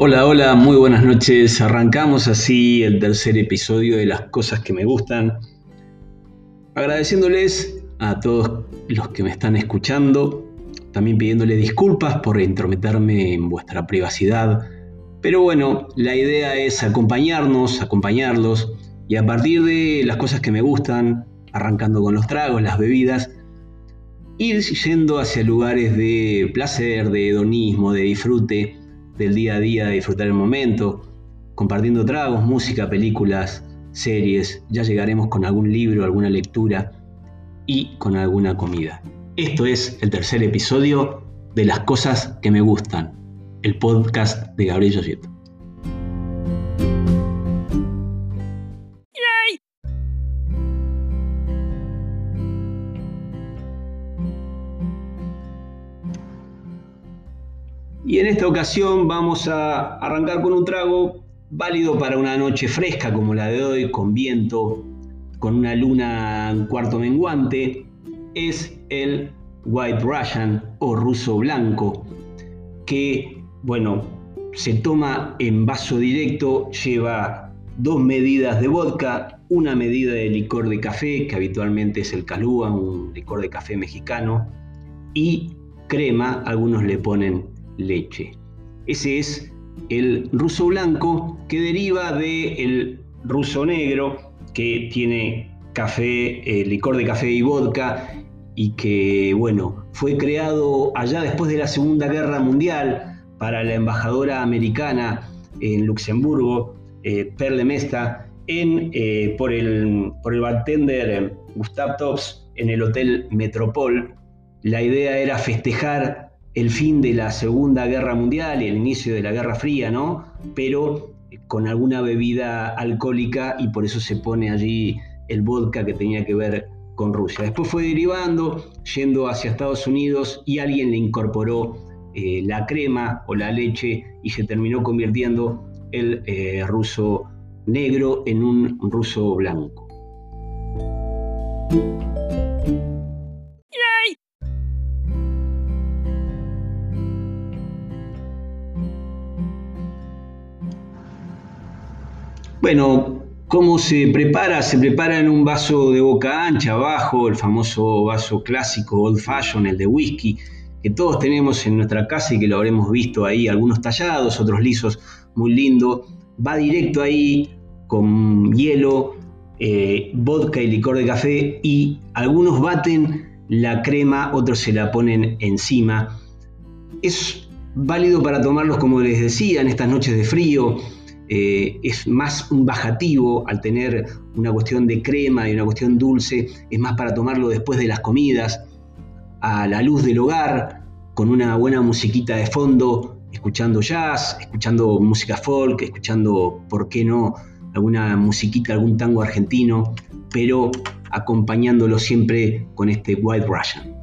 Hola, hola, muy buenas noches. Arrancamos así el tercer episodio de las cosas que me gustan. Agradeciéndoles a todos los que me están escuchando, también pidiéndole disculpas por intrometerme en vuestra privacidad. Pero bueno, la idea es acompañarnos, acompañarlos y a partir de las cosas que me gustan, arrancando con los tragos, las bebidas, ir yendo hacia lugares de placer, de hedonismo, de disfrute del día a día, de disfrutar el momento, compartiendo tragos, música, películas, series, ya llegaremos con algún libro, alguna lectura y con alguna comida. Esto es el tercer episodio de Las cosas que me gustan, el podcast de Gabriel Josieto. Y en esta ocasión vamos a arrancar con un trago válido para una noche fresca como la de hoy, con viento, con una luna cuarto menguante. Es el White Russian o ruso blanco, que, bueno, se toma en vaso directo, lleva dos medidas de vodka, una medida de licor de café, que habitualmente es el Calúa, un licor de café mexicano, y crema, algunos le ponen leche. Ese es el ruso blanco que deriva del ruso negro que tiene café, eh, licor de café y vodka y que, bueno, fue creado allá después de la Segunda Guerra Mundial para la embajadora americana en Luxemburgo, eh, Perle Mesta, en, eh, por, el, por el bartender Gustav Tops en el Hotel Metropol. La idea era festejar el fin de la Segunda Guerra Mundial y el inicio de la Guerra Fría, ¿no? Pero con alguna bebida alcohólica y por eso se pone allí el vodka que tenía que ver con Rusia. Después fue derivando, yendo hacia Estados Unidos y alguien le incorporó eh, la crema o la leche y se terminó convirtiendo el eh, ruso negro en un ruso blanco. Bueno, ¿cómo se prepara? Se prepara en un vaso de boca ancha, abajo, el famoso vaso clásico old fashion, el de whisky, que todos tenemos en nuestra casa y que lo habremos visto ahí, algunos tallados, otros lisos, muy lindo. Va directo ahí con hielo, eh, vodka y licor de café y algunos baten la crema, otros se la ponen encima. Es válido para tomarlos, como les decía, en estas noches de frío, eh, es más un bajativo al tener una cuestión de crema y una cuestión dulce, es más para tomarlo después de las comidas, a la luz del hogar, con una buena musiquita de fondo, escuchando jazz, escuchando música folk, escuchando, ¿por qué no?, alguna musiquita, algún tango argentino, pero acompañándolo siempre con este White Russian.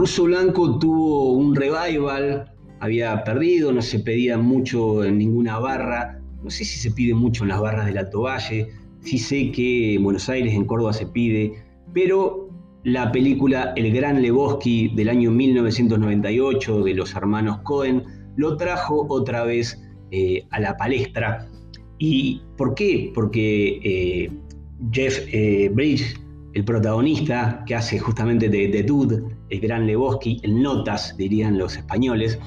Ruso blanco tuvo un revival, había perdido, no se pedía mucho en ninguna barra, no sé si se pide mucho en las barras del Alto Valle, sí sé que en Buenos Aires, en Córdoba se pide, pero la película El Gran Lebowski del año 1998 de los hermanos Cohen lo trajo otra vez eh, a la palestra. ¿Y por qué? Porque eh, Jeff eh, Bridges el protagonista que hace justamente de, de Dude, el gran Lebowski, el Notas, dirían los españoles,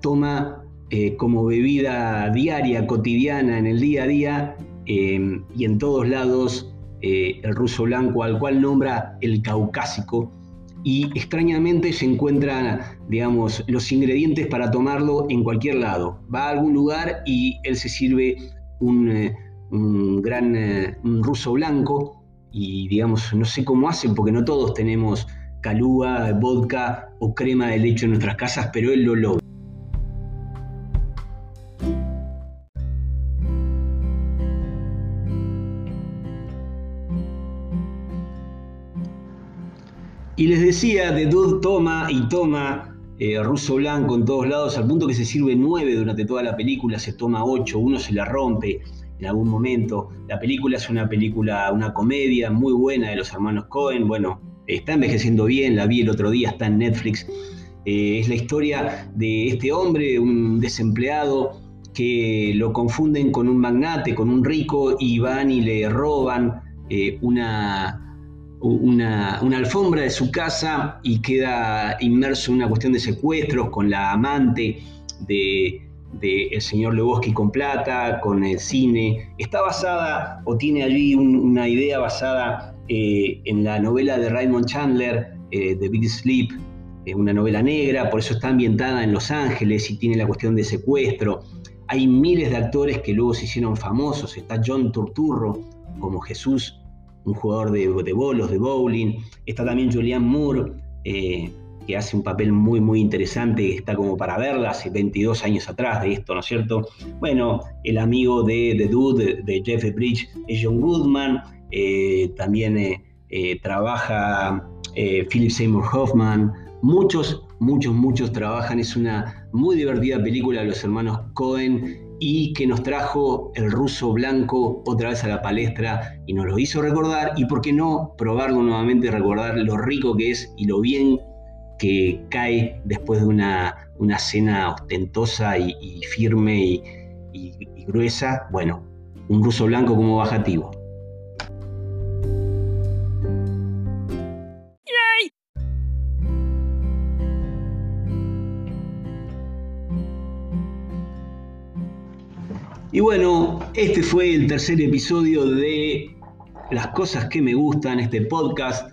toma eh, como bebida diaria, cotidiana, en el día a día eh, y en todos lados eh, el ruso blanco, al cual nombra el caucásico, y extrañamente se encuentran, digamos, los ingredientes para tomarlo en cualquier lado. Va a algún lugar y él se sirve un, gran ruso blanco y digamos, no sé cómo hacen, porque no todos tenemos calúa, vodka o crema de leche en nuestras casas, pero él lo logra. Y les decía, de Dud toma y toma eh, ruso blanco en todos lados, al punto que se sirve nueve durante toda la película, se toma ocho, uno se la rompe, en algún momento. La película es una película, una comedia muy buena de los hermanos Cohen. Bueno, está envejeciendo bien, la vi el otro día, está en Netflix. Eh, es la historia de este hombre, un desempleado, que lo confunden con un magnate, con un rico, y van y le roban eh, una, una, alfombra de su casa y queda inmerso en una cuestión de secuestros con la amante de, el señor Lebowski con plata, con el cine. Está basada o tiene allí una idea basada eh, en la novela de Raymond Chandler, eh, The Big Sleep, una novela negra, por eso está ambientada en Los Ángeles y tiene la cuestión de secuestro. Hay miles de actores que luego se hicieron famosos. Está John Turturro como Jesús, un jugador de, de bolos, de bowling. Está también Julianne Moore, eh, que hace un papel muy, muy interesante, está como para verla hace 22 años atrás de esto, ¿no es cierto? Bueno, el amigo de The Dude, de, Jeff Bridge, es John Goodman. Eh, también eh, trabaja Philip Seymour Hoffman. Muchos, muchos, muchos trabajan. Es una muy divertida película de los hermanos Cohen y que nos trajo el ruso blanco otra vez a la palestra y nos lo hizo recordar y por qué no probarlo nuevamente, recordar lo rico que es y lo bien que cae después de una, una cena ostentosa y, firme y gruesa. Bueno, un ruso blanco como bajativo. Bueno, este fue el tercer episodio de Las cosas que me gustan, este podcast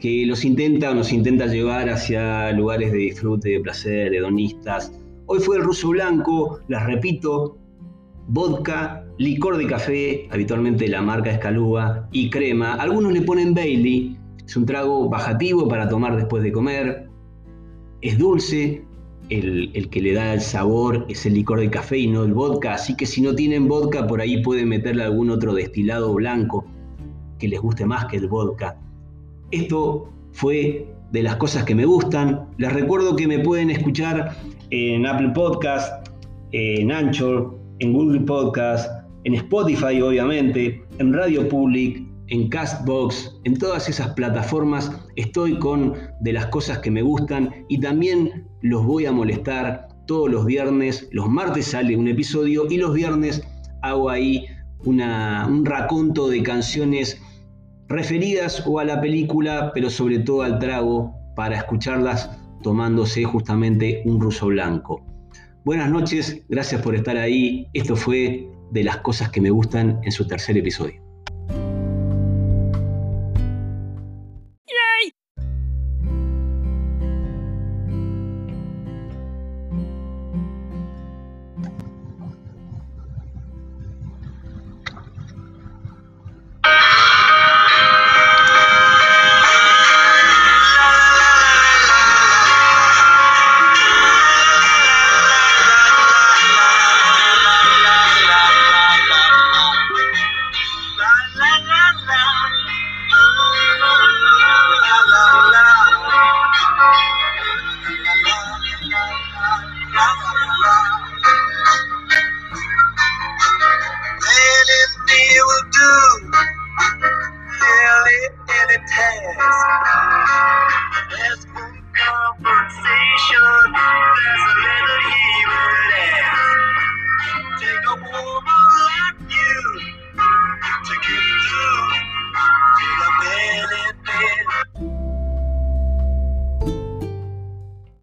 que los intenta o nos intenta llevar hacia lugares de disfrute, de placer, hedonistas. Hoy fue el ruso blanco, las repito, vodka, licor de café, habitualmente la marca Escalúa, y crema. Algunos le ponen Bailey, es un trago bajativo para tomar después de comer. Es dulce, el, que le da el sabor es el licor de café y no el vodka, así que si no tienen vodka por ahí pueden meterle algún otro destilado blanco que les guste más que el vodka. Esto fue de las cosas que me gustan. Les recuerdo que me pueden escuchar en Apple Podcast, en Anchor, en Google Podcast, en Spotify obviamente, en Radio Public, en Castbox, en todas esas plataformas estoy con de las cosas que me gustan y también los voy a molestar todos los viernes. Los martes sale un episodio y los viernes hago ahí un raconto de canciones referidas o a la película, pero sobre todo al trago, para escucharlas tomándose justamente un ruso blanco. Buenas noches, gracias por estar ahí. Esto fue de las cosas que me gustan en su tercer episodio.